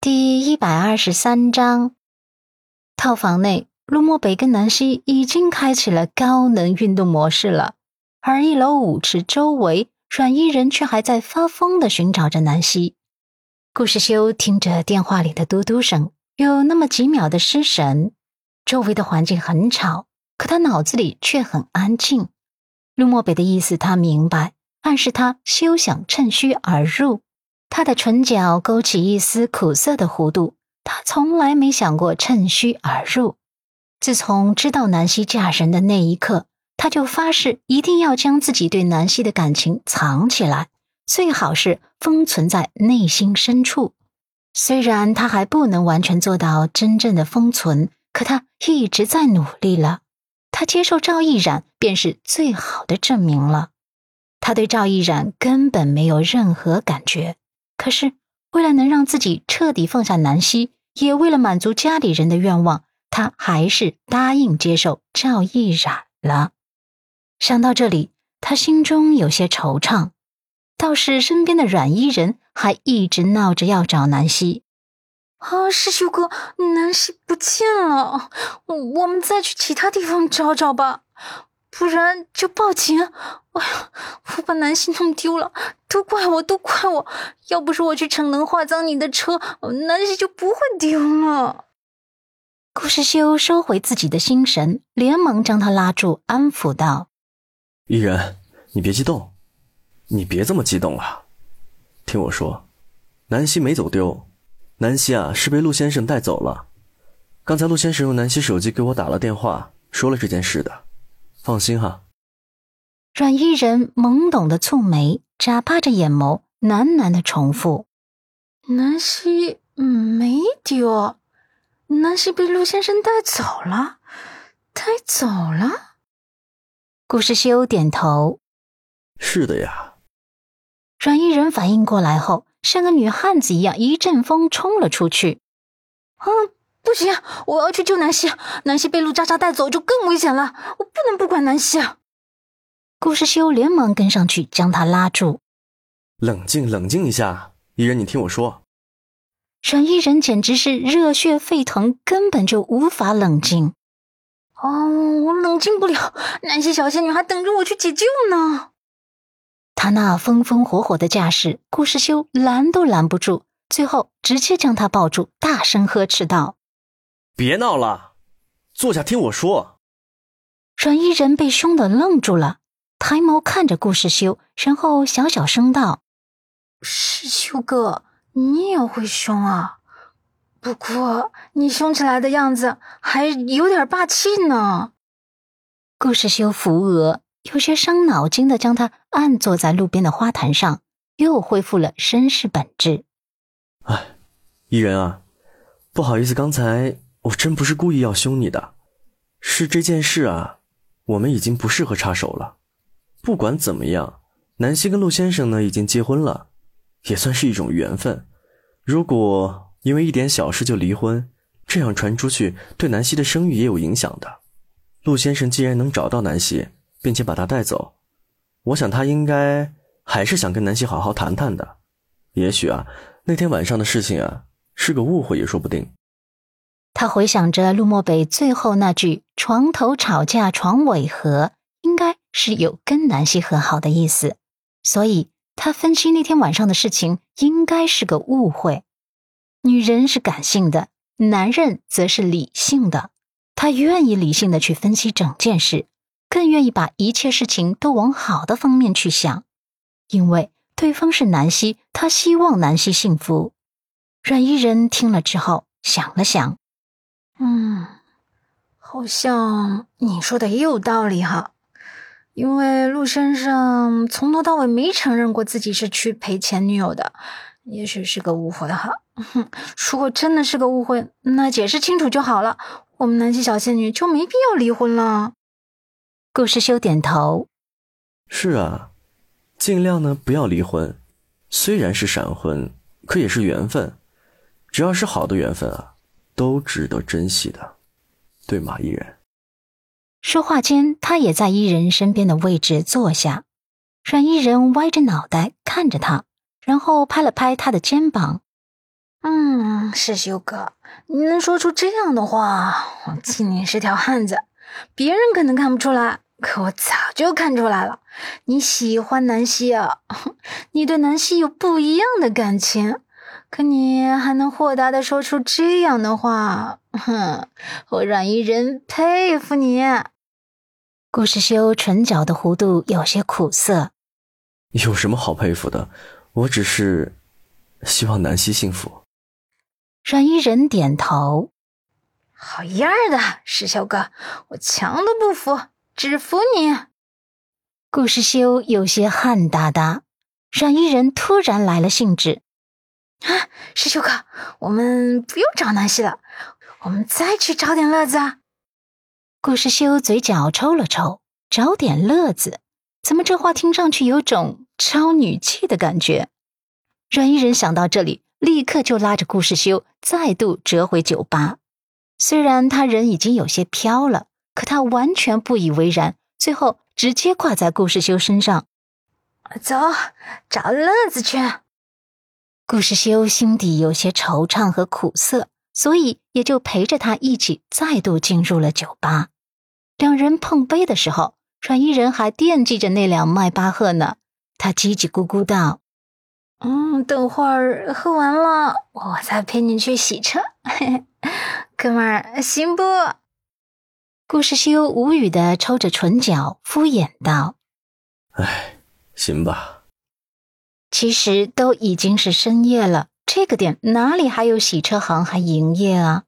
第一百二十三章，套房内，陆漠北跟南希已经开启了高能运动模式了，而一楼舞池周围，阮伊人却还在发疯的寻找着南希。顾世修听着电话里的嘟嘟声，有那么几秒的失神。周围的环境很吵，可他脑子里却很安静。陆漠北的意思他明白，暗示他休想趁虚而入。他的唇角勾起一丝苦涩的弧度。他从来没想过趁虚而入。自从知道南希嫁人的那一刻，他就发誓一定要将自己对南希的感情藏起来，最好是封存在内心深处。虽然他还不能完全做到真正的封存，可他一直在努力了。他接受赵毅然，便是最好的证明了。他对赵毅然根本没有任何感觉。可是，为了能让自己彻底放下南希，也为了满足家里人的愿望，他还是答应接受赵毅然了。想到这里，他心中有些惆怅。倒是身边的阮伊人还一直闹着要找南希。啊，师兄哥，南希不见了，我我们再去其他地方找找吧。不然就报警！哎呀，我把南希弄丢了，都怪我，都怪我！要不是我去逞能化脏你的车，南希就不会丢了。顾世修收回自己的心神，连忙将他拉住，安抚道：“伊人，你别激动，你别这么激动了。听我说，南希没走丢，南希啊是被陆先生带走了。刚才陆先生用南希手机给我打了电话，说了这件事的。”放心哈。阮伊人懵懂的蹙眉，眨巴着眼眸，喃喃的重复：“南希没丢，南希被陆先生带走了，带走了。”顾世修点头：“是的呀。”阮伊人反应过来后，像个女汉子一样，一阵风冲了出去。“啊！”不行，我要去救南希。南希被陆渣渣带走就更危险了，我不能不管南希。顾世修连忙跟上去将他拉住。冷静，冷静一下，伊人，你听我说。沈伊人简直是热血沸腾，根本就无法冷静。哦，我冷静不了，南希小仙女还等着我去解救呢。他那风风火火的架势，顾世修拦都拦不住，最后直接将他抱住，大声呵斥道。别闹了，坐下听我说。阮依人被凶的愣住了，抬眸看着顾世修，然后小小声道：“世修哥，你也会凶啊？不过你凶起来的样子还有点霸气呢。”顾世修扶额，有些伤脑筋的将他按坐在路边的花坛上，又恢复了绅士本质。哎，依人啊，不好意思，刚才。我真不是故意要凶你的，是这件事啊，我们已经不适合插手了。不管怎么样，南希跟陆先生呢已经结婚了，也算是一种缘分。如果因为一点小事就离婚，这样传出去，对南希的声誉也有影响的。陆先生既然能找到南希，并且把她带走，我想他应该还是想跟南希好好谈谈的。也许啊，那天晚上的事情啊，是个误会也说不定。他回想着陆漠北最后那句“床头吵架床尾和”，应该是有跟南希和好的意思，所以他分析那天晚上的事情应该是个误会。女人是感性的，男人则是理性的。他愿意理性的去分析整件事，更愿意把一切事情都往好的方面去想，因为对方是南希，他希望南希幸福。阮伊人听了之后想了想。嗯，好像你说的也有道理哈，因为陆先生从头到尾没承认过自己是去陪前女友的，也许是个误会哈。如果真的是个误会，那解释清楚就好了，我们南极小仙女就没必要离婚了。顾世修点头，是啊，尽量呢不要离婚，虽然是闪婚，可也是缘分，只要是好的缘分啊。都值得珍惜的，对吗？伊人。说话间，他也在伊人身边的位置坐下。让伊人歪着脑袋看着他，然后拍了拍他的肩膀：“嗯，世修哥，你能说出这样的话，我敬你是条汉子。别人可能看不出来，可我早就看出来了。你喜欢南希啊，你对南希有不一样的感情。可你还能豁达的说出这样的话，哼，我阮依人佩服你。顾世修唇角的弧度有些苦涩。有什么好佩服的？我只是希望南希幸福。阮依人点头。好样的，石修哥，我强都不服，只服你。顾世修有些汗哒哒。阮依人突然来了兴致。师兄哥，我们不用找南希了，我们再去找点乐子啊。顾世修嘴角抽了抽，找点乐子，怎么这话听上去有种超女气的感觉？阮依人想到这里，立刻就拉着顾世修再度折回酒吧。虽然他人已经有些飘了，可他完全不以为然，最后直接挂在顾世修身上。走，找乐子去。顾世修心底有些惆怅和苦涩，所以也就陪着他一起再度进入了酒吧。两人碰杯的时候，阮依人还惦记着那辆迈巴赫呢。他叽叽咕咕道：“嗯，等会儿喝完了，我再陪你去洗车。哥们儿，行不？”顾世修无语的抽着唇角，敷衍道：“哎，行吧。”其实都已经是深夜了，这个点哪里还有洗车行还营业啊？